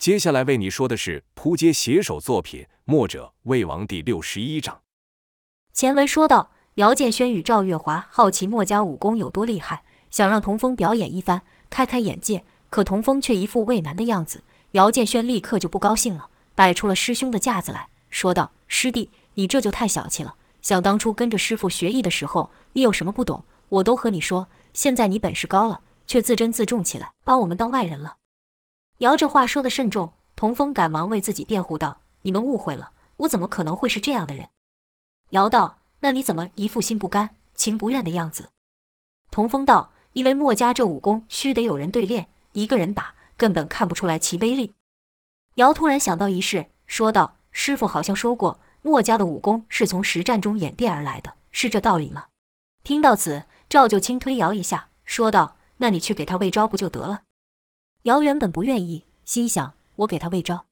接下来为你说的是扑街写手作品《墨者魏王》第六十一章。前文说到，姚建轩与赵月华好奇墨家武功有多厉害，想让童风表演一番，开开眼界。可童风却一副畏难的样子，姚建轩立刻就不高兴了，摆出了师兄的架子来说道：“师弟，你这就太小气了。想当初跟着师傅学艺的时候，你有什么不懂，我都和你说。现在你本事高了，却自珍自重起来，把我们当外人了。”姚这话说得慎重，童风赶忙为自己辩护道：“你们误会了，我怎么可能会是这样的人？”姚道：“那你怎么一副心不甘情不愿的样子？”童风道：“因为墨家这武功须得有人对练，一个人打根本看不出来其威力。”姚突然想到一事，说道：“师傅好像说过，墨家的武功是从实战中演变而来的，是这道理吗？”听到此，赵就轻推姚一下，说道：“那你去给他喂招不就得了？”姚原本不愿意，心想：我给他喂招，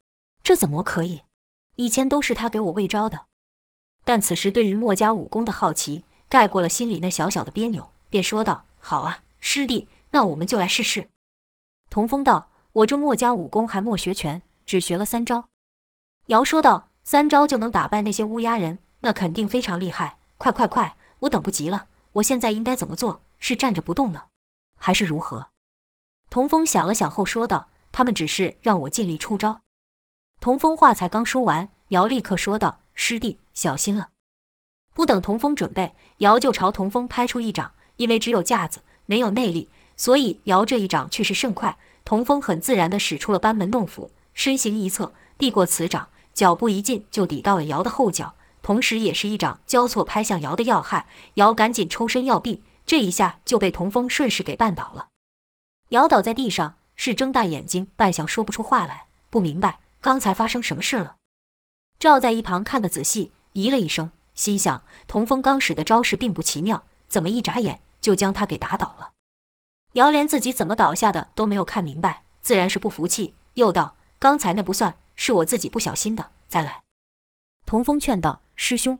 这怎么可以？以前都是他给我喂招的。但此时对于墨家武功的好奇盖过了心里那小小的别扭，便说道：“好啊，师弟，那我们就来试试。”童风道：“我这墨家武功还没学全，只学了三招。”姚说道：“三招就能打败那些乌鸦人，那肯定非常厉害。快快快，我等不及了！我现在应该怎么做？是站着不动呢，还是如何？”童风想了想后说道：“他们只是让我尽力出招。”童风话才刚说完，姚立刻说道：“师弟，小心了！”不等童风准备，姚就朝童风拍出一掌。因为只有架子，没有内力，所以姚这一掌却是甚快。童风很自然地使出了班门弄斧，身形一侧，避过此掌，脚步一进就抵到了姚的后脚，同时也是一掌交错拍向姚的要害。姚赶紧抽身要避，这一下就被童风顺势给绊倒了。姚倒在地上，是睁大眼睛，半晌说不出话来，不明白刚才发生什么事了。赵在一旁看得仔细，咦了一声，心想：童风刚使的招式并不奇妙，怎么一眨眼就将他给打倒了？姚连自己怎么倒下的都没有看明白，自然是不服气，又道：“刚才那不算，是我自己不小心的，再来。”童风劝道：“师兄。”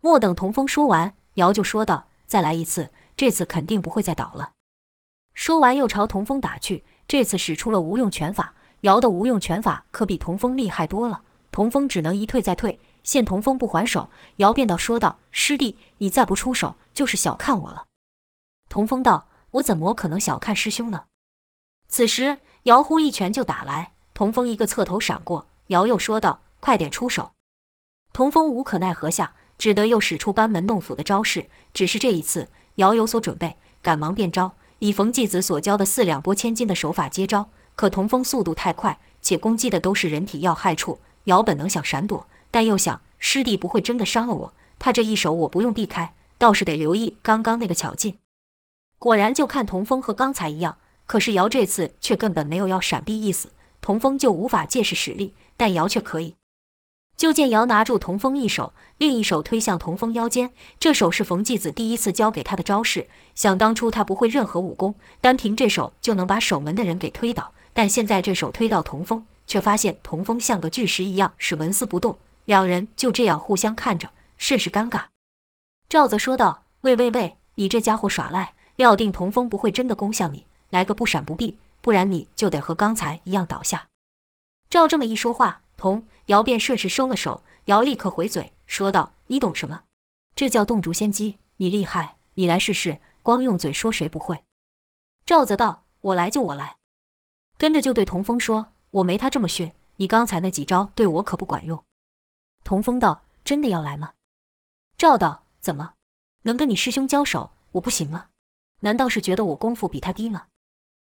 莫等童风说完，姚就说道：“再来一次，这次肯定不会再倒了。”说完，又朝童风打去。这次使出了无用拳法，姚的无用拳法可比童风厉害多了。童风只能一退再退，见童风不还手，姚便道说道：“师弟，你再不出手，就是小看我了。”童风道：“我怎么可能小看师兄呢？”此时，姚忽一拳就打来，童风一个侧头闪过，姚又说道：“快点出手！”童风无可奈何下，只得又使出班门弄斧的招式。只是这一次，姚有所准备，赶忙变招。以冯继子所教的四两拨千斤的手法接招，可童风速度太快，且攻击的都是人体要害处。姚本能想闪躲，但又想师弟不会真的伤了我，他这一手我不用避开，倒是得留意刚刚那个巧劲。果然，就看童风和刚才一样，可是姚这次却根本没有要闪避意思，童风就无法借势使力，但姚却可以。就见姚拿住童风一手，另一手推向童风腰间。这手是冯继子第一次教给他的招式。想当初他不会任何武功，单凭这手就能把守门的人给推倒。但现在这手推到童风，却发现童风像个巨石一样，是纹丝不动。两人就这样互相看着，甚是尴尬。赵则说道：“喂喂喂，你这家伙耍赖！料定童风不会真的攻向你，来个不闪不避，不然你就得和刚才一样倒下。”赵这么一说话，童。姚便顺势收了手，姚立刻回嘴说道：“你懂什么？这叫洞烛先机。你厉害，你来试试。光用嘴说谁不会？”赵则道：“我来就我来。”跟着就对童风说：“我没他这么逊，你刚才那几招对我可不管用。”童风道：“真的要来吗？”赵道：“怎么能跟你师兄交手，我不行吗？难道是觉得我功夫比他低吗？”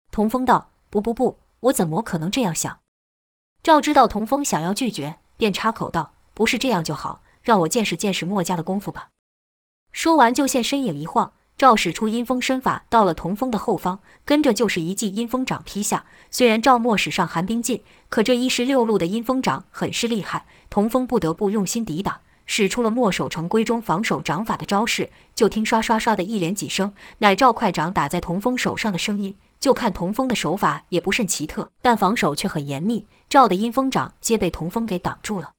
童风道：“不不不，我怎么可能这样想？”赵知道童风想要拒绝，便插口道：“不是这样就好，让我见识见识墨家的功夫吧。”说完就现身影一晃，赵使出阴风身法到了童风的后方，跟着就是一记阴风掌劈下。虽然赵墨使上寒冰劲，可这一十六路的阴风掌很是厉害，童风不得不用心抵挡，使出了墨守成规中防守掌法的招式。就听刷刷刷的一连几声，乃赵快掌打在童风手上的声音。就看童风的手法也不甚奇特，但防守却很严密。赵的阴风掌皆被童风给挡住了。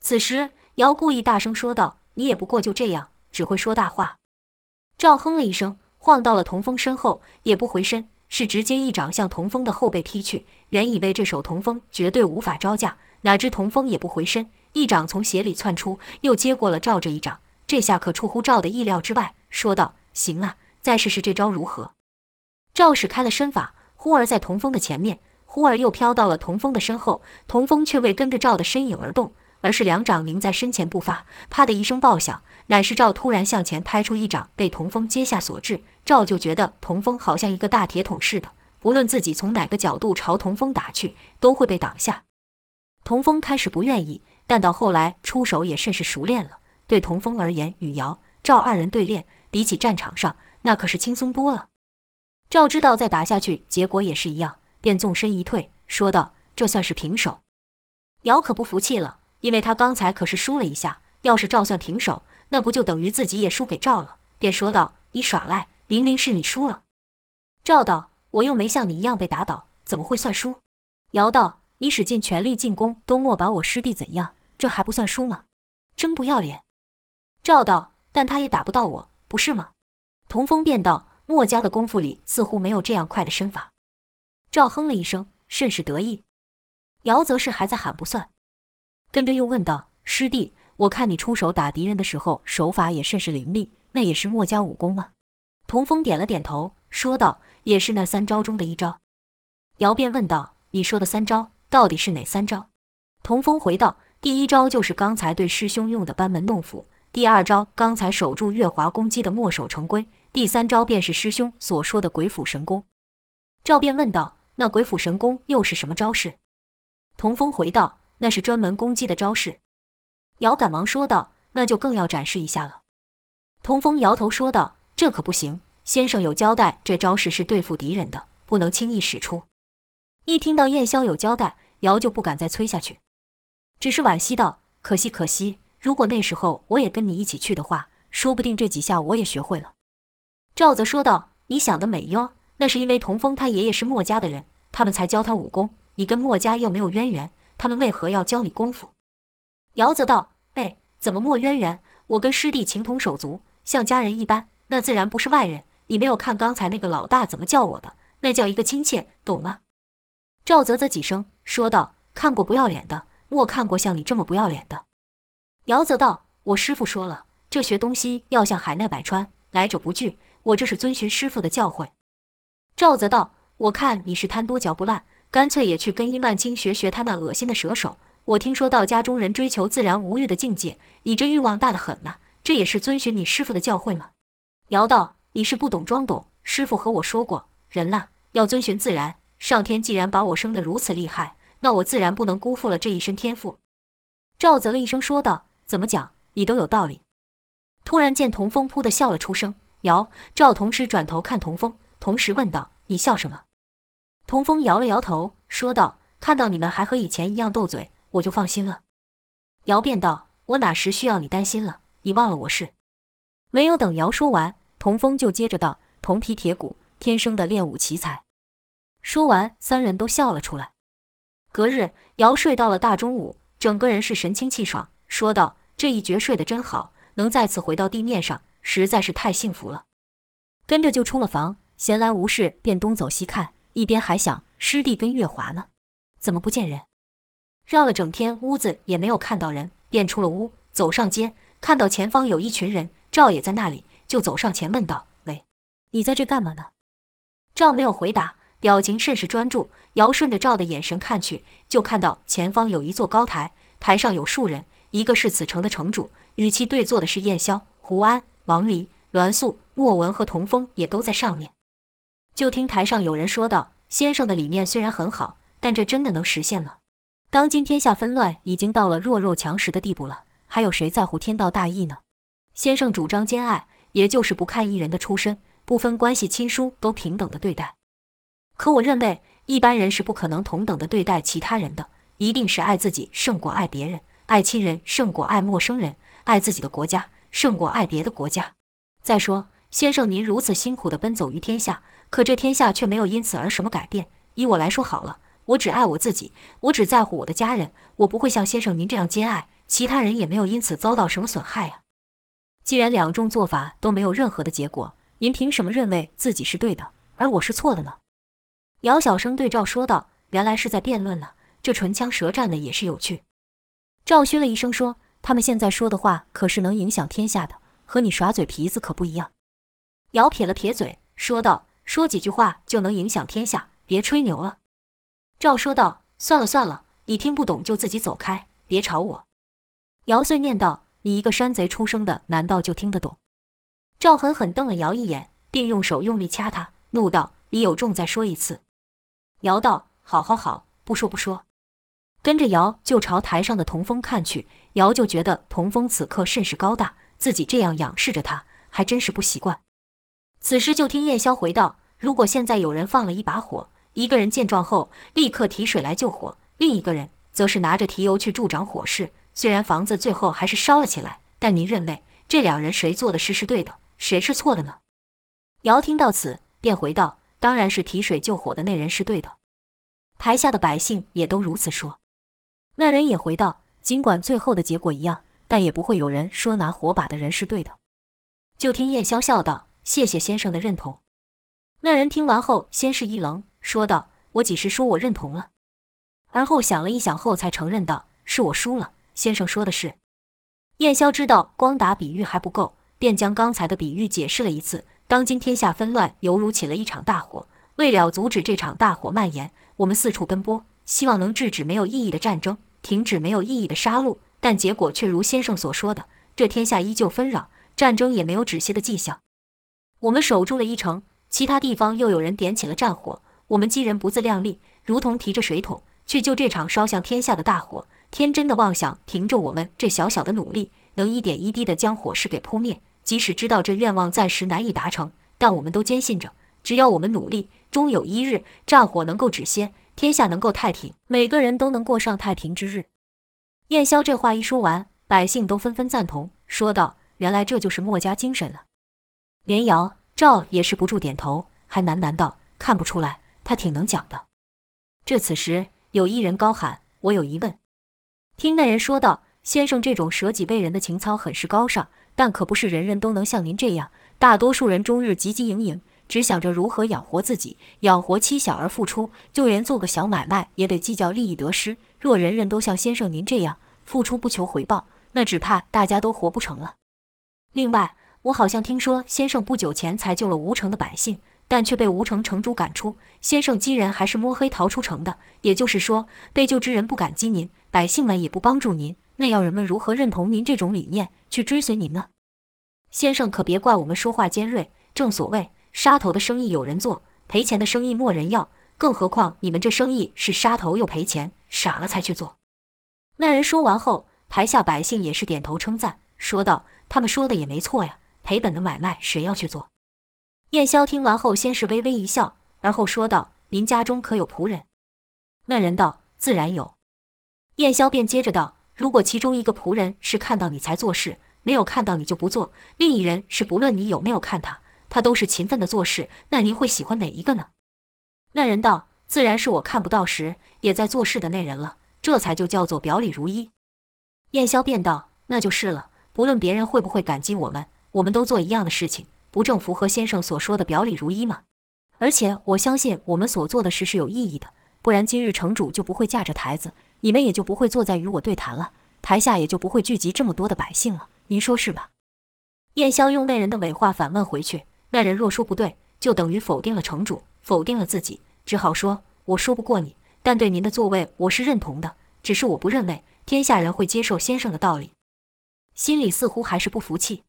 此时，姚故意大声说道：“你也不过就这样，只会说大话。”赵哼了一声，晃到了童风身后，也不回身，是直接一掌向童风的后背踢去。原以为这手童风绝对无法招架，哪知童风也不回身，一掌从鞋里窜出，又接过了赵这一掌。这下可出乎赵的意料之外，说道：“行啊，再试试这招如何？”赵使开了身法，忽而在童风的前面，忽而又飘到了童风的身后，童风却未跟着赵的身影而动。而是两掌凝在身前不发，啪的一声爆响，乃是赵突然向前拍出一掌，被童风接下所致。赵就觉得童风好像一个大铁桶似的，无论自己从哪个角度朝童风打去，都会被挡下。童风开始不愿意，但到后来出手也甚是熟练了。对童风而言，与姚、赵二人对练，比起战场上，那可是轻松多了。赵知道再打下去，结果也是一样，便纵身一退，说道：“这算是平手。”姚可不服气了。因为他刚才可是输了一下，要是赵算平手，那不就等于自己也输给赵了？便说道：“你耍赖，明明是你输了。”赵道：“我又没像你一样被打倒，怎么会算输？”姚道：“你使尽全力进攻，都莫把我师弟怎样，这还不算输吗？真不要脸！”赵道：“但他也打不到我，不是吗？”童风便道：“墨家的功夫里似乎没有这样快的身法。”赵哼了一声，甚是得意。姚则是还在喊不算。跟着又问道：“师弟，我看你出手打敌人的时候，手法也甚是凌厉，那也是墨家武功吗？”童风点了点头，说道：“也是那三招中的一招。”姚便问道：“你说的三招，到底是哪三招？”童风回道：“第一招就是刚才对师兄用的班门弄斧；第二招，刚才守住月华攻击的墨守成规；第三招，便是师兄所说的鬼斧神工。”赵便问道：“那鬼斧神工又是什么招式？”童风回道。那是专门攻击的招式。姚赶忙说道：“那就更要展示一下了。”童风摇头说道：“这可不行，先生有交代，这招式是对付敌人的，不能轻易使出。”一听到燕霄有交代，姚就不敢再催下去，只是惋惜道：“可惜，可惜！如果那时候我也跟你一起去的话，说不定这几下我也学会了。”赵泽说道：“你想得美哟，那是因为童风他爷爷是墨家的人，他们才教他武功。你跟墨家又没有渊源。”他们为何要教你功夫？姚泽道：“哎，怎么没渊源？我跟师弟情同手足，像家人一般，那自然不是外人。你没有看刚才那个老大怎么叫我的？那叫一个亲切，懂吗？”赵泽啧几声，说道：“看过不要脸的，莫看过像你这么不要脸的。”姚泽道：“我师父说了，这学东西要像海纳百川，来者不拒。我这是遵循师傅的教诲。”赵泽道：“我看你是贪多嚼不烂。”干脆也去跟伊曼青学学他那恶心的蛇手。我听说道家中人追求自然无欲的境界，你这欲望大得很呢、这也是遵循你师傅的教诲吗？姚道，你是不懂装懂。师傅和我说过，人呐，要遵循自然。上天既然把我生得如此厉害，那我自然不能辜负了这一身天赋。赵泽了一声说道：“怎么讲，你都有道理。”突然见童风扑的笑了出声，姚、赵同时转头看童风，同时问道：“你笑什么？”童风摇了摇头，说道：“看到你们还和以前一样斗嘴，我就放心了。”姚便道：“我哪时需要你担心了？你忘了我是……”没有等姚说完，童风就接着道：“铜皮铁骨，天生的练武奇才。”说完，三人都笑了出来。隔日，姚睡到了大中午，整个人是神清气爽，说道：“这一觉睡得真好，能再次回到地面上，实在是太幸福了。”跟着就出了房，闲来无事便东走西看。一边还想师弟跟月华呢，怎么不见人？绕了整天屋子也没有看到人，便出了屋，走上街，看到前方有一群人，赵也在那里，就走上前问道：“喂，你在这干嘛呢？”赵没有回答，表情甚是专注。尧顺着赵的眼神看去，就看到前方有一座高台，台上有数人，一个是此城的城主，与其对坐的是燕霄、胡安、王离、栾素、莫文和童风，也都在上面。就听台上有人说道：“先生的理念虽然很好，但这真的能实现吗？当今天下纷乱已经到了弱肉强食的地步了，还有谁在乎天道大义呢？先生主张兼爱，也就是不看一人的出身，不分关系亲疏，都平等的对待。可我认为，一般人是不可能同等的对待其他人的，一定是爱自己胜过爱别人，爱亲人胜过爱陌生人，爱自己的国家胜过爱别的国家。再说，先生您如此辛苦地奔走于天下。”可这天下却没有因此而什么改变。以我来说好了，我只爱我自己，我只在乎我的家人，我不会像先生您这样兼爱，其他人也没有因此遭到什么损害啊。既然两种做法都没有任何的结果，您凭什么认为自己是对的，而我是错的呢？姚小生对赵说道：“原来是在辩论呢，这唇枪舌战的也是有趣。”赵嘘了一声说：“他们现在说的话可是能影响天下的，和你耍嘴皮子可不一样。”姚撇了撇嘴，说道：“说几句话就能影响天下，别吹牛了。”赵说道：“算了算了，你听不懂就自己走开，别吵我。”姚碎念道：“你一个山贼出生的，难道就听得懂？”赵狠狠瞪了姚一眼，并用手用力掐他，怒道：“你有种再说一次。”姚道：“好好好，不说不说。”跟着姚就朝台上的童风看去，姚就觉得童风此刻甚是高大，自己这样仰视着他，还真是不习惯。此时就听燕霄回道：“如果现在有人放了一把火，一个人见状后立刻提水来救火，另一个人则是拿着提油去助长火势。虽然房子最后还是烧了起来，但您认为这两人谁做的事是对的，谁是错的呢？”姚听到此，便回道：“当然是提水救火的那人是对的。”台下的百姓也都如此说。那人也回道：“尽管最后的结果一样，但也不会有人说拿火把的人是对的。”就听燕霄笑道：“谢谢先生的认同。”那人听完后，先是一愣，说道：“我几时说我认同了？”而后想了一想后，才承认道：“是我输了。”先生说的是。燕霄知道光打比喻还不够，便将刚才的比喻解释了一次：当今天下纷乱，犹如起了一场大火。为了阻止这场大火蔓延，我们四处奔波，希望能制止没有意义的战争。停止没有意义的杀戮，但结果却如先生所说的，这天下依旧纷扰，战争也没有止息的迹象。我们守住了一城，其他地方又有人点起了战火，我们几人不自量力，如同提着水桶去救这场烧向天下的大火，天真的妄想凭着我们这小小的努力，能一点一滴地将火势给扑灭。即使知道这愿望暂时难以达成，但我们都坚信着，只要我们努力，终有一日战火能够止歇。天下能够太平，每个人都能过上太平之日。燕霄这话一说完，百姓都纷纷赞同，说道：“原来这就是墨家精神了。”连瑶、赵也是不住点头，还喃喃道：“看不出来，他挺能讲的。”这此时，有一人高喊：“我有疑问。”听那人说道：“先生这种舍己为人的情操很是高尚，但可不是人人都能像您这样。大多数人终日汲汲营营。”只想着如何养活自己，养活妻小而付出，就连做个小买卖也得计较利益得失。若人人都像先生您这样付出不求回报，那只怕大家都活不成了。另外，我好像听说先生不久前才救了吴城的百姓，但却被吴城城主赶出。先生几人还是摸黑逃出城的，也就是说，被救之人不感激您，百姓们也不帮助您，那要人们如何认同您这种理念去追随您呢？先生可别怪我们说话尖锐，正所谓。杀头的生意有人做，赔钱的生意没人要。更何况你们这生意是杀头又赔钱，傻了才去做。那人说完后，台下百姓也是点头称赞，说道：“他们说的也没错呀，赔本的买卖谁要去做？”燕霄听完后，先是微微一笑，而后说道：“您家中可有仆人？”那人道：“自然有。”燕霄便接着道：“如果其中一个仆人是看到你才做事，没有看到你就不做；另一人是不论你有没有看他。”他都是勤奋的做事，那您会喜欢哪一个呢？那人道：“自然是我看不到时也在做事的那人了，这才就叫做表里如一。”燕霄便道：“那就是了。不论别人会不会感激我们，我们都做一样的事情，不正符合先生所说的表里如一吗？而且我相信我们所做的事是有意义的，不然今日城主就不会架着台子，你们也就不会坐在与我对谈了，台下也就不会聚集这么多的百姓了。您说是吧？”燕霄用那人的伪话反问回去。那人若说不对，就等于否定了城主，否定了自己，只好说：“我说不过你，但对您的作为我是认同的，只是我不认为天下人会接受先生的道理。”心里似乎还是不服气。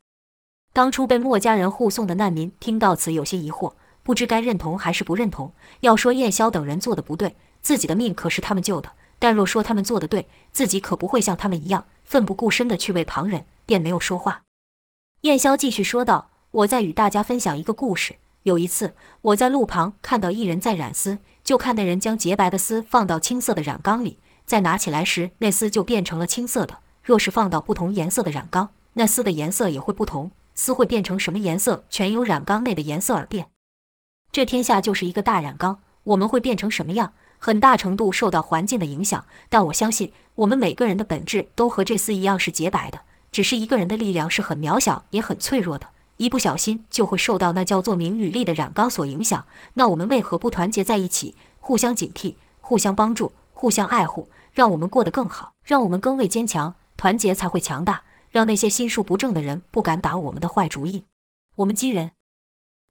当初被墨家人护送的难民听到此，有些疑惑，不知该认同还是不认同。要说燕霄等人做的不对，自己的命可是他们救的；但若说他们做的对，自己可不会像他们一样奋不顾身的去为旁人，便没有说话。燕霄继续说道。我再与大家分享一个故事。有一次，我在路旁看到一人在染丝，就看那人将洁白的丝放到青色的染缸里，再拿起来时，那丝就变成了青色的。若是放到不同颜色的染缸，那丝的颜色也会不同。丝会变成什么颜色，全由染缸内的颜色而变。这天下就是一个大染缸，我们会变成什么样，很大程度受到环境的影响。但我相信，我们每个人的本质都和这丝一样是洁白的，只是一个人的力量是很渺小也很脆弱的。一不小心就会受到那叫做名与利的染缸所影响。那我们为何不团结在一起，互相警惕，互相帮助，互相爱护，让我们过得更好，让我们更为坚强，团结才会强大，让那些心术不正的人不敢打我们的坏主意。我们几人。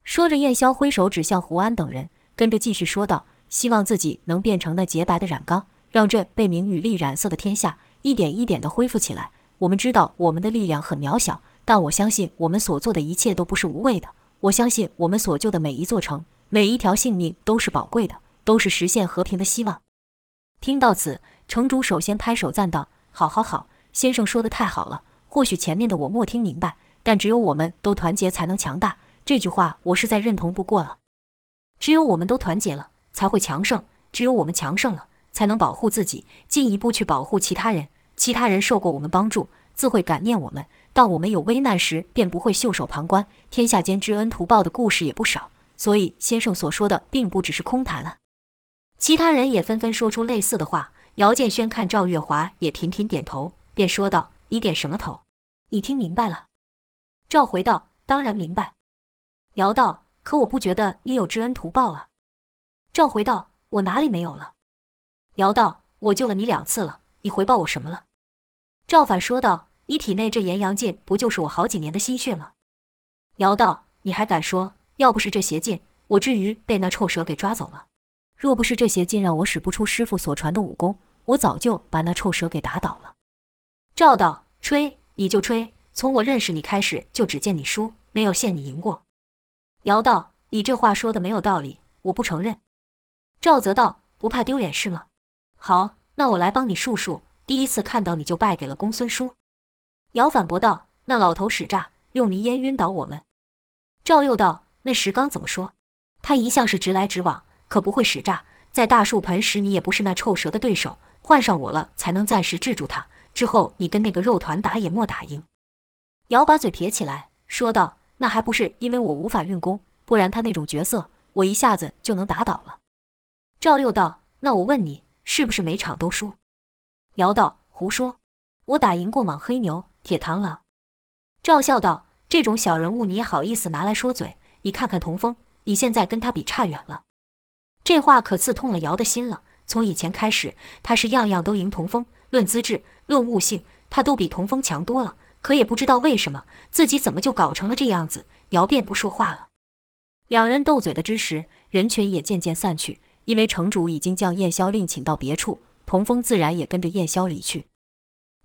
说着，燕霄挥手指向胡安等人，跟着继续说道：“希望自己能变成那洁白的染缸，让这被名与利染色的天下一点一点地恢复起来。我们知道我们的力量很渺小，但我相信我们所做的一切都不是无谓的。我相信我们所救的每一座城，每一条性命都是宝贵的，都是实现和平的希望。”听到此，城主首先拍手赞道：“好，好，好，先生说的太好了。或许前面的我没听明白，但只有我们都团结才能强大。”这句话我是再认同不过了。只有我们都团结了，才会强盛；只有我们强盛了，才能保护自己，进一步去保护其他人。其他人受过我们帮助，自会感念我们；当我们有危难时，便不会袖手旁观。天下间知恩图报的故事也不少，所以先生所说的并不只是空谈了。其他人也纷纷说出类似的话。姚建轩看赵月华也频频点头，便说道：“你点什么头？你听明白了？”赵回道：“当然明白。”姚道：“可我不觉得你有知恩图报啊。”赵回道：“我哪里没有了？”姚道：“我救了你两次了，你回报我什么了？”赵反说道：“你体内这炎阳劲，不就是我好几年的心血吗？”姚道：“你还敢说？要不是这邪劲，我至于被那臭蛇给抓走了？若不是这邪劲让我使不出师傅所传的武功，我早就把那臭蛇给打倒了。”赵道：“吹，你就吹！从我认识你开始，就只见你输，没有见你赢过。”姚道：“你这话说的没有道理，我不承认。”赵泽道：“不怕丢脸是吗？好，那我来帮你数数。第一次看到你就败给了公孙叔。”姚反驳道：“那老头使诈，用迷烟晕倒我们。”赵又道：“那石刚怎么说？他一向是直来直往，可不会使诈。在大树盆时，你也不是那臭蛇的对手，换上我了，才能暂时制住他。之后你跟那个肉团打也莫打赢。”姚把嘴撇起来，说道。那还不是因为我无法运功，不然他那种角色，我一下子就能打倒了。赵六道：“那我问你，是不是每场都输？”姚道：“胡说，我打赢过莽黑牛、铁螳螂。”赵笑道：“这种小人物你也好意思拿来说嘴？你看看童风，你现在跟他比差远了。”这话可刺痛了姚的心了。从以前开始，他是样样都赢童风，论资质、论悟性，他都比童风强多了。可也不知道为什么，自己怎么就搞成了这样子？姚便不说话了。两人斗嘴的之时，人群也渐渐散去，因为城主已经将燕霄另请到别处，童风自然也跟着燕霄离去。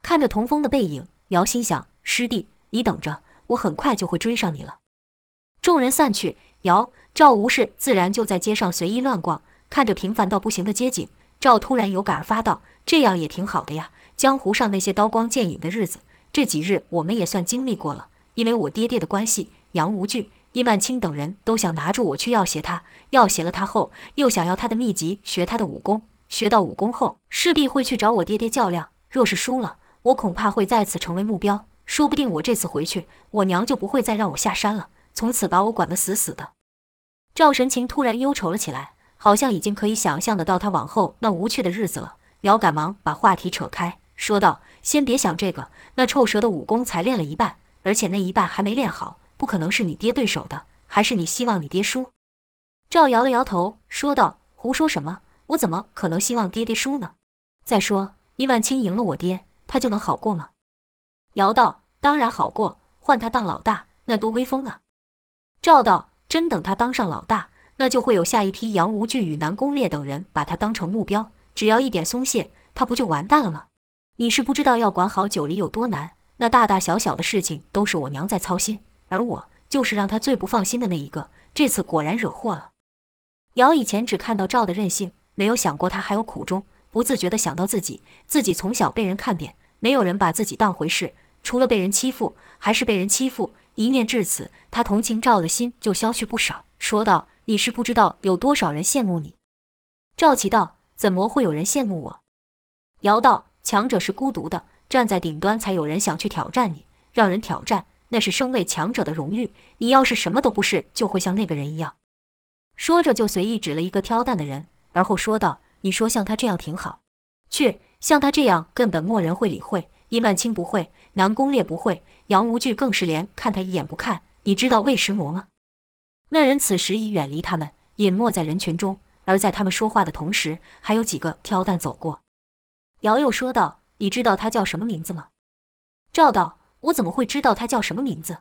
看着童风的背影，姚心想：师弟，你等着，我很快就会追上你了。众人散去，姚、赵无事自然就在街上随意乱逛，看着平凡到不行的街景，赵突然有感而发道：“这样也挺好的呀，江湖上那些刀光剑影的日子。”这几日我们也算经历过了，因为我爹爹的关系，杨无惧、伊曼青等人都想拿住我去要挟他，要挟了他后，又想要他的秘籍，学他的武功，学到武功后，势必会去找我爹爹较量。若是输了，我恐怕会再次成为目标。说不定我这次回去，我娘就不会再让我下山了，从此把我管得死死的。赵神情突然忧愁了起来，好像已经可以想象得到他往后那无趣的日子了。苗赶忙把话题扯开，说道。先别想这个，那臭蛇的武功才练了一半，而且那一半还没练好，不可能是你爹对手的。还是你希望你爹输？赵摇了摇头，说道：“胡说什么？我怎么可能希望爹爹输呢？再说，伊万青赢了我爹，他就能好过吗？”姚道：“当然好过，换他当老大，那多威风啊！”赵道：“真等他当上老大，那就会有下一批杨无惧与南宫烈等人把他当成目标，只要一点松懈，他不就完蛋了吗？”你是不知道要管好九黎有多难，那大大小小的事情都是我娘在操心，而我就是让她最不放心的那一个。这次果然惹祸了。姚以前只看到赵的任性，没有想过他还有苦衷，不自觉地想到自己，自己从小被人看扁，没有人把自己当回事，除了被人欺负，还是被人欺负。一念至此，他同情赵的心就消去不少，说道：“你是不知道有多少人羡慕你。”赵奇道：“怎么会有人羡慕我？”姚道。强者是孤独的，站在顶端才有人想去挑战你，让人挑战，那是身为强者的荣誉。你要是什么都不是，就会像那个人一样。说着就随意指了一个挑担的人，而后说道：“你说像他这样挺好，去，像他这样根本没人会理会。伊曼青不会，南宫烈不会，杨无惧更是连看他一眼不看，你知道尉迟魔吗？”那人此时已远离他们，隐没在人群中。而在他们说话的同时，还有几个挑担走过。姚又说道：“你知道他叫什么名字吗？”赵道：“我怎么会知道他叫什么名字？”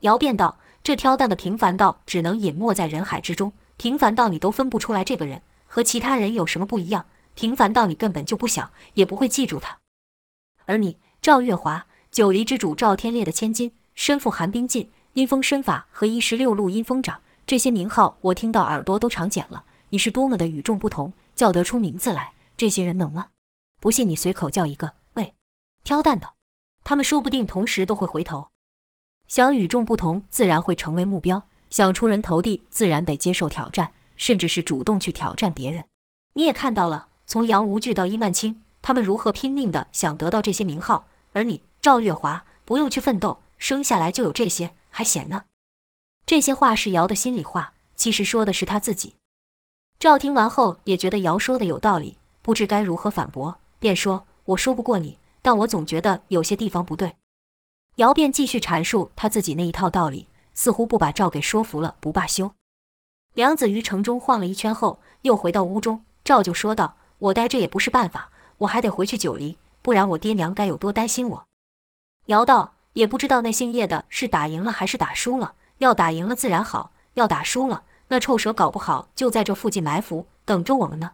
姚便道：“这挑担的平凡到只能隐没在人海之中，平凡到你都分不出来这个人和其他人有什么不一样，平凡到你根本就不想也不会记住他。而你，赵月华，九黎之主赵天烈的千金，身负寒冰劲、阴风身法和一十六路阴风掌，这些名号我听到耳朵都长茧了。你是多么的与众不同，叫得出名字来，这些人能吗？不信你随口叫一个，喂，挑担的，他们说不定同时都会回头。想与众不同，自然会成为目标；想出人头地，自然得接受挑战，甚至是主动去挑战别人。你也看到了，从杨无惧到伊曼青，他们如何拼命的想得到这些名号，而你赵月华不用去奋斗，生下来就有这些，还闲呢。这些话是姚的心里话，其实说的是他自己。赵听完后也觉得姚说的有道理，不知该如何反驳，便说：“我说不过你，但我总觉得有些地方不对。”姚便继续阐述他自己那一套道理，似乎不把赵给说服了不罢休。梁子于城中晃了一圈后，又回到屋中，赵就说道：“我待这也不是办法，我还得回去九黎，不然我爹娘该有多担心我。”姚道：“也不知道那姓叶的是打赢了还是打输了，要打赢了自然好，要打输了。”那臭蛇搞不好就在这附近埋伏，等着我们呢。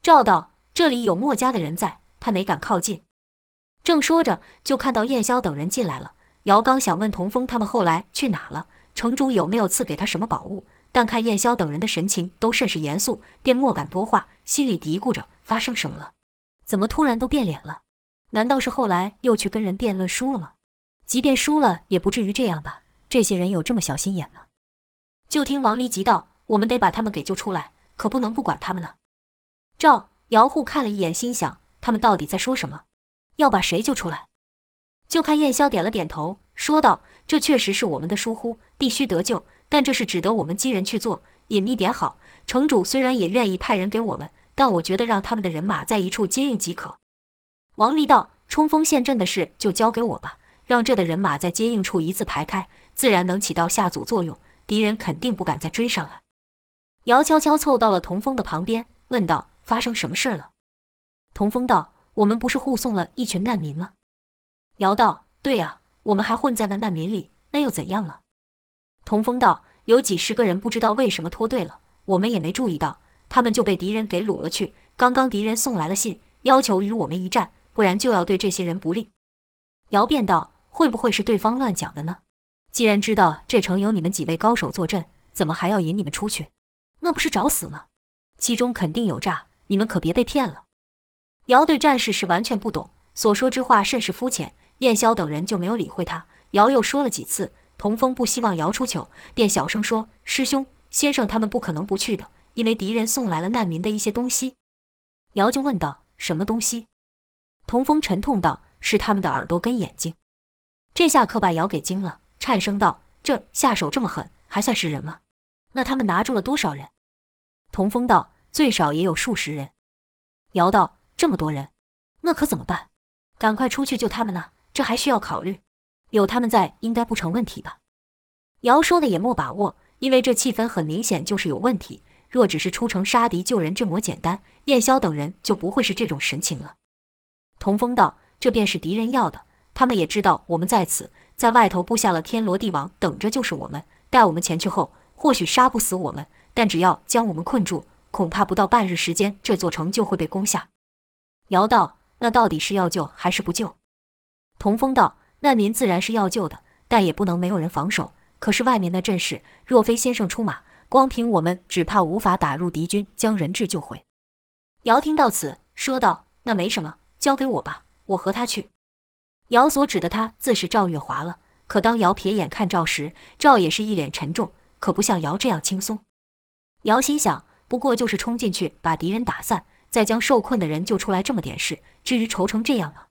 赵道：“这里有墨家的人在，他没敢靠近。”正说着，就看到燕霄等人进来了。姚刚想问童风他们后来去哪了，城主有没有赐给他什么宝物，但看燕霄等人的神情都甚是严肃，便莫敢多话，心里嘀咕着：发生什么了？怎么突然都变脸了？难道是后来又去跟人辩论输了吗？即便输了，也不至于这样吧？这些人有这么小心眼吗？就听王离急道：“我们得把他们给救出来，可不能不管他们呢。”赵姚护看了一眼，心想：他们到底在说什么？要把谁救出来？就看燕霄点了点头，说道：“这确实是我们的疏忽，必须得救。但这是只得我们几人去做，隐秘点好。城主虽然也愿意派人给我们，但我觉得让他们的人马在一处接应即可。”王离道：“冲锋陷阵的事就交给我吧，让这的人马在接应处一字排开，自然能起到下阻作用。”敌人肯定不敢再追上了。姚悄悄凑到了童风的旁边，问道：“发生什么事了？”童风道：“我们不是护送了一群难民吗？”姚道：“对呀，我们还混在那难民里，那又怎样了？”童风道：“有几十个人不知道为什么脱队了，我们也没注意到，他们就被敌人给掳了去。刚刚敌人送来了信，要求与我们一战，不然就要对这些人不利。”姚便道：“会不会是对方乱讲的呢？”既然知道这城有你们几位高手坐镇，怎么还要引你们出去？那不是找死吗？其中肯定有诈，你们可别被骗了。姚对战事是完全不懂，所说之话甚是肤浅。燕霄等人就没有理会他。姚又说了几次，童风不希望姚出糗，便小声说：“师兄，先生他们不可能不去的，因为敌人送来了难民的一些东西。”姚就问道：“什么东西？”童风沉痛道：“是他们的耳朵跟眼睛。”这下可把姚给惊了。颤声道：“这下手这么狠，还算是人吗？那他们拿住了多少人？”童风道：“最少也有数十人。”姚道：“这么多人，那可怎么办？赶快出去救他们呢！这还需要考虑。有他们在，应该不成问题吧？”姚说的也没把握，因为这气氛很明显就是有问题。若只是出城杀敌救人这么简单，燕霄等人就不会是这种神情了。童风道：“这便是敌人要的，他们也知道我们在此。”在外头布下了天罗地网，等着就是我们。待我们前去后，或许杀不死我们，但只要将我们困住，恐怕不到半日时间，这座城就会被攻下。姚道：“那到底是要救还是不救？”童风道：“难民自然是要救的，但也不能没有人防守。可是外面的阵势，若非先生出马，光凭我们，只怕无法打入敌军，将人质救回。”姚听到此，说道：“那没什么，交给我吧，我和他去。”姚所指的他自是赵月华了。可当姚瞥眼看赵时，赵也是一脸沉重，可不像姚这样轻松。姚心想，不过就是冲进去把敌人打散，再将受困的人救出来这么点事，至于愁成这样吗？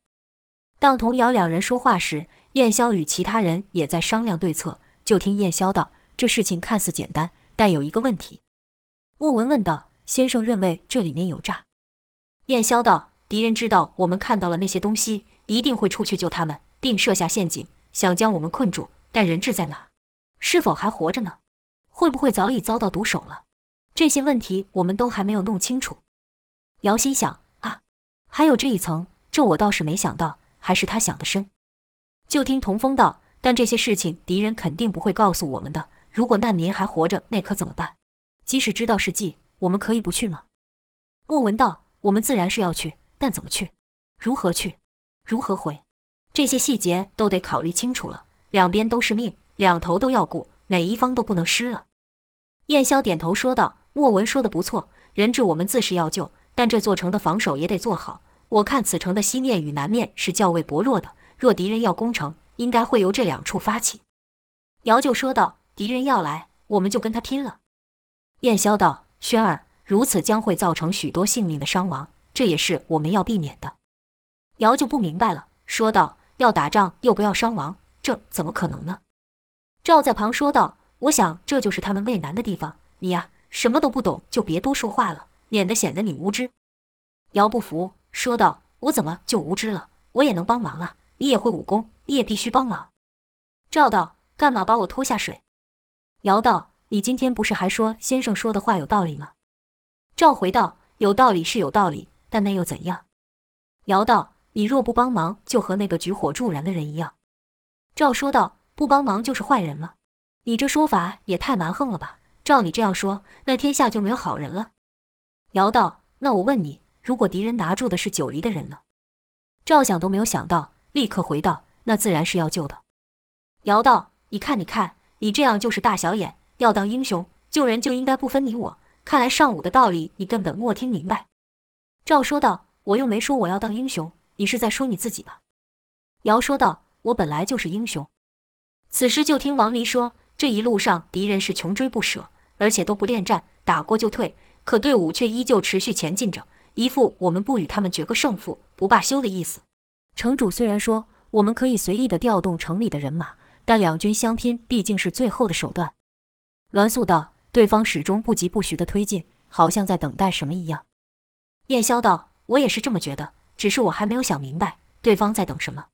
当童瑶两人说话时，燕霄与其他人也在商量对策。就听燕霄道：“这事情看似简单，但有一个问题。”莫文问道：“先生认为这里面有诈？”燕霄道：“敌人知道我们看到了那些东西。”一定会出去救他们，并设下陷阱，想将我们困住。但人质在哪？是否还活着呢？会不会早已遭到毒手了？这些问题我们都还没有弄清楚。姚心想啊，还有这一层，这我倒是没想到，还是他想得深。就听童风道：“但这些事情敌人肯定不会告诉我们的。如果难民还活着，那可怎么办？即使知道是计，我们可以不去吗？”莫文道：“我们自然是要去，但怎么去？如何去？如何回？这些细节都得考虑清楚了。两边都是命，两头都要顾，哪一方都不能失了。”燕霄点头说道：“莫文说的不错，人质我们自是要救，但这座城的防守也得做好。我看此城的西面与南面是较为薄弱的。”若敌人要攻城，应该会由这两处发起。姚就说道：“敌人要来，我们就跟他拼了。”燕霄道：“轩儿，如此将会造成许多性命的伤亡，这也是我们要避免的。”姚就不明白了，说道：“要打仗又不要伤亡，这怎么可能呢？”赵在旁说道：“我想这就是他们畏难的地方。你呀，什么都不懂，就别多说话了，免得显得你无知。”姚不服，说道：“我怎么就无知了？我也能帮忙啊。”你也会武功，你也必须帮忙。赵道，干嘛把我拖下水？姚道，你今天不是还说先生说的话有道理吗？赵回道，有道理是有道理，但那又怎样？姚道，你若不帮忙，就和那个举火助燃的人一样。赵说道，不帮忙就是坏人吗？你这说法也太蛮横了吧？照你这样说，那天下就没有好人了。姚道，那我问你，如果敌人拿住的是九黎的人呢？赵想都没有想到。立刻回道：“那自然是要救的。”姚道：“你看，你看，你这样就是大小眼。要当英雄，救人就应该不分你我。看来上午的道理你根本没听明白。”赵说道：“我又没说我要当英雄，你是在说你自己吧？”姚说道：“我本来就是英雄。”此时就听王离说：“这一路上敌人是穷追不舍，而且都不恋战，打过就退，可队伍却依旧持续前进着，一副我们不与他们决个胜负不罢休的意思。”城主虽然说我们可以随意的调动城里的人马，但两军相拼毕竟是最后的手段。栾素道：“对方始终不疾不徐的推进，好像在等待什么一样。”燕霄道：“我也是这么觉得，只是我还没有想明白对方在等什么。”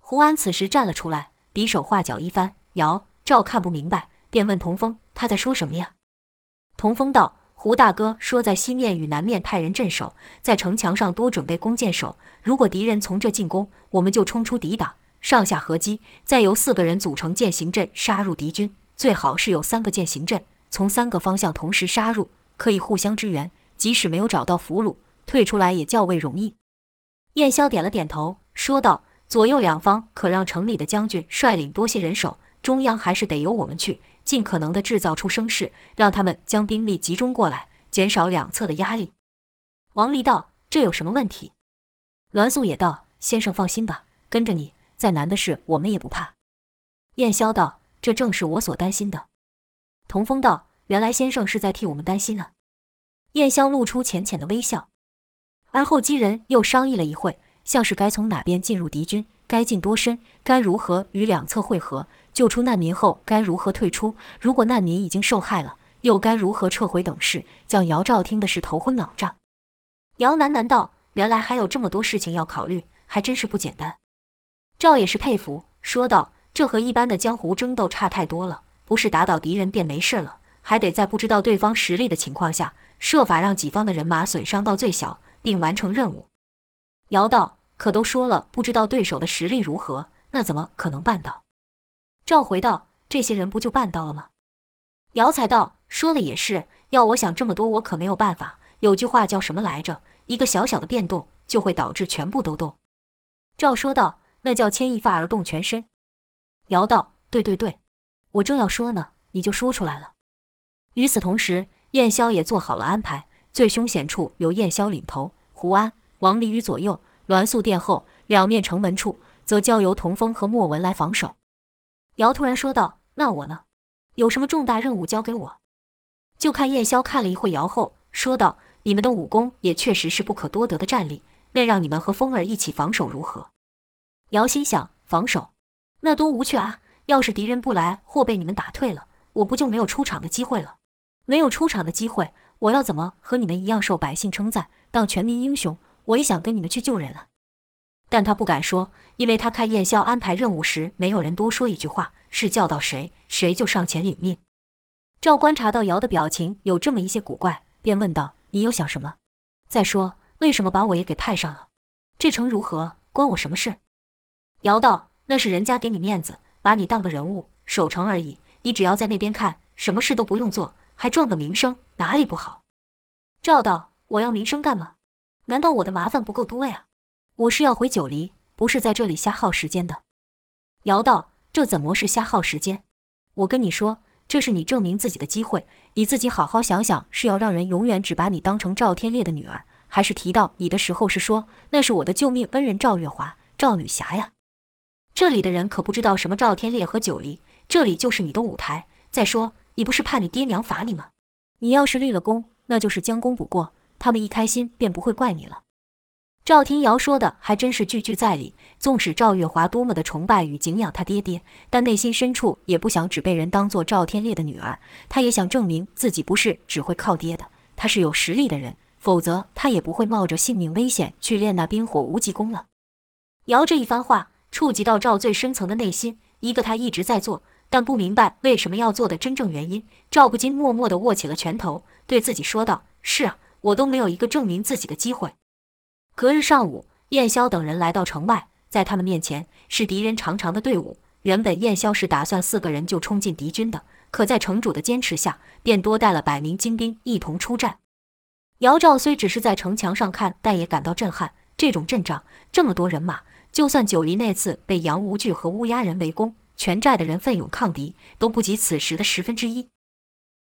胡安此时站了出来，比手画脚一番，姚赵看不明白，便问童风：“他在说什么呀？”童风道。胡大哥说，在西面与南面派人镇守，在城墙上多准备弓箭手。如果敌人从这进攻，我们就冲出抵挡，上下合击，再由四个人组成箭形阵杀入敌军。最好是有三个箭形阵，从三个方向同时杀入，可以互相支援。即使没有找到俘虏，退出来也较为容易。燕霄点了点头，说道：“左右两方可让城里的将军率领多些人手，中央还是得由我们去。”尽可能的制造出声势，让他们将兵力集中过来，减少两侧的压力。王离道：“这有什么问题？”栾素也道：“先生放心吧，跟着你，再难的事我们也不怕。”燕霄道：“这正是我所担心的。”童风道：“原来先生是在替我们担心呢。”燕霄露出浅浅的微笑。而后几人又商议了一会，像是该从哪边进入敌军，该进多深，该如何与两侧会合。救出难民后该如何退出？如果难民已经受害了，又该如何撤回？等事，将姚兆听的是头昏脑胀。姚喃喃道：“原来还有这么多事情要考虑，还真是不简单。”赵也是佩服，说道：“这和一般的江湖争斗差太多了，不是打倒敌人便没事了，还得在不知道对方实力的情况下，设法让己方的人马损伤到最小，并完成任务。”姚道：“可都说了，不知道对手的实力如何，那怎么可能办到？”赵回道：“这些人不就办到了吗？”姚才道：“说了也是，要我想这么多，我可没有办法。有句话叫什么来着？一个小小的变动就会导致全部都动。”赵说道：“那叫牵一发而动全身。”姚道：“对对对，我正要说呢，你就说出来了。”与此同时，燕霄也做好了安排，最凶险处由燕霄领头，胡安、王离于左右，栾素殿后，两面城门处则交由童风和莫文来防守。姚突然说道：“那我呢？有什么重大任务交给我？”就看燕霄看了一会姚后，说道：“你们的武功也确实是不可多得的战力，那让你们和风儿一起防守如何？”姚心想：防守，那多无趣啊！要是敌人不来或被你们打退了，我不就没有出场的机会了？没有出场的机会，我要怎么和你们一样受百姓称赞，当全民英雄？我也想跟你们去救人了。但他不敢说，因为他看燕霄安排任务时，没有人多说一句话，是叫到谁，谁就上前领命。赵观察到姚的表情有这么一些古怪，便问道：“你又想什么？再说，为什么把我也给派上了？这城如何，关我什么事？”姚道：“那是人家给你面子，把你当个人物，守城而已。你只要在那边看，什么事都不用做，还赚个名声，哪里不好？”赵道：“我要名声干嘛？难道我的麻烦不够多呀？我是要回九黎，不是在这里瞎耗时间的。”姚道：“这怎么是瞎耗时间？我跟你说，这是你证明自己的机会。你自己好好想想，是要让人永远只把你当成赵天烈的女儿，还是提到你的时候是说那是我的救命恩人赵月华、赵女侠呀？这里的人可不知道什么赵天烈和九黎，这里就是你的舞台。再说，你不是怕你爹娘罚你吗？你要是立了功。”那就是将功补过，他们一开心便不会怪你了。赵天瑶说的还真是句句在理。纵使赵月华多么的崇拜与敬仰他爹爹，但内心深处也不想只被人当做赵天烈的女儿。他也想证明自己不是只会靠爹的，他是有实力的人，否则他也不会冒着性命危险去练那冰火无极功了。尧这一番话触及到赵最深层的内心，一个他一直在做。但不明白为什么要做的真正原因，赵不禁默默地握起了拳头，对自己说道：“是啊，我都没有一个证明自己的机会。”隔日上午，燕霄等人来到城外，在他们面前是敌人长长的队伍。原本燕霄是打算四个人就冲进敌军的，可在城主的坚持下，便多带了百名精兵一同出战。姚兆虽只是在城墙上看，但也感到震撼。这种阵仗，这么多人马，就算九黎那次被杨无惧和乌鸦人围攻。全寨的人奋勇抗敌，都不及此时的十分之一。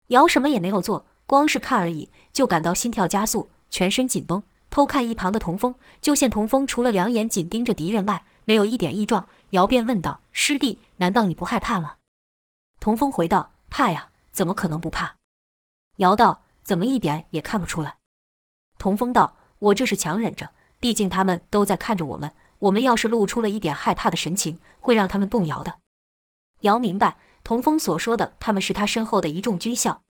姚什么也没有做，光是看而已，就感到心跳加速，全身紧绷。偷看一旁的童风，就见童风除了两眼紧盯着敌人外，没有一点异状。姚便问道：“师弟，难道你不害怕吗？”童风回道：“怕呀，怎么可能不怕？”姚道：“怎么一点也看不出来？”童风道：“我这是强忍着，毕竟他们都在看着我们，我们要是露出了一点害怕的神情，会让他们动摇的。”姚明白，童风所说的他们是他身后的一众军校。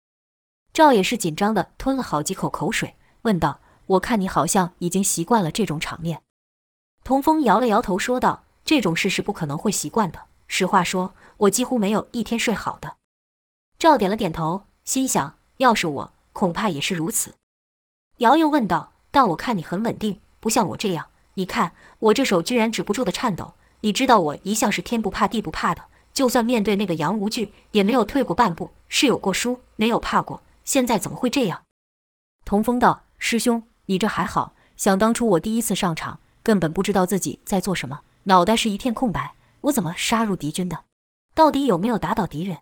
赵也是紧张的吞了好几口口水，问道：“我看你好像已经习惯了这种场面。”童风摇了摇头，说道：“这种事是不可能会习惯的。实话说，我几乎没有一天睡好的。”赵点了点头，心想：要是我，恐怕也是如此。姚又问道：“但我看你很稳定，不像我这样。你看我这手居然止不住的颤抖。你知道我一向是天不怕地不怕的。”就算面对那个杨无惧，也没有退过半步，是有过输，没有怕过。现在怎么会这样？童风道：“师兄，你这还好。想当初我第一次上场，根本不知道自己在做什么，脑袋是一片空白。我怎么杀入敌军的？到底有没有打倒敌人？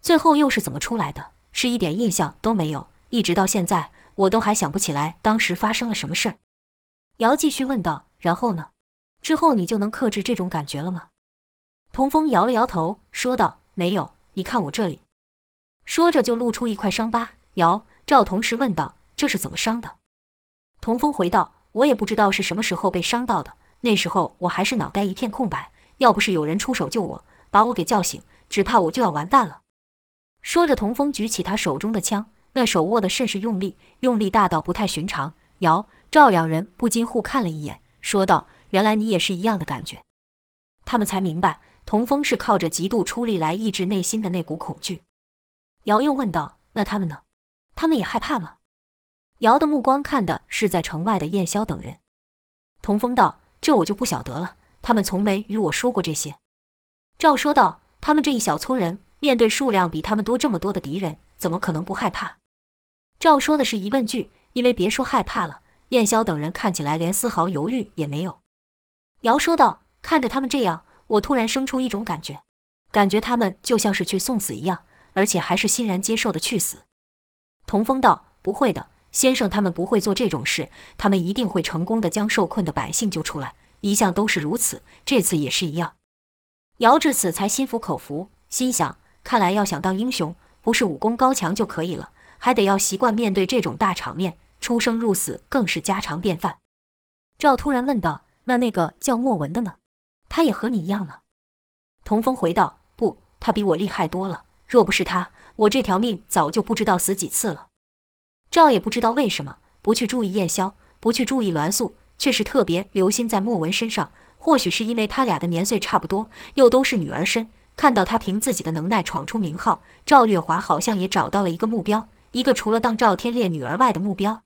最后又是怎么出来的？是一点印象都没有。一直到现在，我都还想不起来当时发生了什么事儿。”姚继续问道：“然后呢？之后你就能克制这种感觉了吗？”童风摇了摇头，说道：“没有，你看我这里。”说着就露出一块伤疤。姚赵同时问道：“这是怎么伤的？”童风回道：“我也不知道是什么时候被伤到的。那时候我还是脑袋一片空白，要不是有人出手救我，把我给叫醒，只怕我就要完蛋了。”说着，童风举起他手中的枪，那手握的甚是用力，用力大到不太寻常。姚赵两人不禁互看了一眼，说道：“原来你也是一样的感觉。”他们才明白。童风是靠着极度出力来抑制内心的那股恐惧。姚又问道：“那他们呢？他们也害怕吗？”姚的目光看的是在城外的燕霄等人。童风道：“这我就不晓得了，他们从没与我说过这些。”赵说道：“他们这一小撮人，面对数量比他们多这么多的敌人，怎么可能不害怕？”赵说的是疑问句，因为别说害怕了，燕霄等人看起来连丝毫犹豫也没有。姚说道：“看着他们这样。”我突然生出一种感觉，感觉他们就像是去送死一样，而且还是欣然接受的去死。童风道：“不会的，先生他们不会做这种事，他们一定会成功的将受困的百姓救出来，一向都是如此，这次也是一样。”姚至此才心服口服，心想：看来要想当英雄，不是武功高强就可以了，还得要习惯面对这种大场面，出生入死更是家常便饭。赵突然问道：“那那个叫莫文的呢？”他也和你一样吗？童风回道：“不，他比我厉害多了。若不是他，我这条命早就不知道死几次了。”赵也不知道为什么不去注意燕霄，不去注意栾素，却是特别留心在莫文身上。或许是因为他俩的年岁差不多，又都是女儿身，看到他凭自己的能耐闯出名号，赵月华好像也找到了一个目标，一个除了当赵天烈女儿外的目标。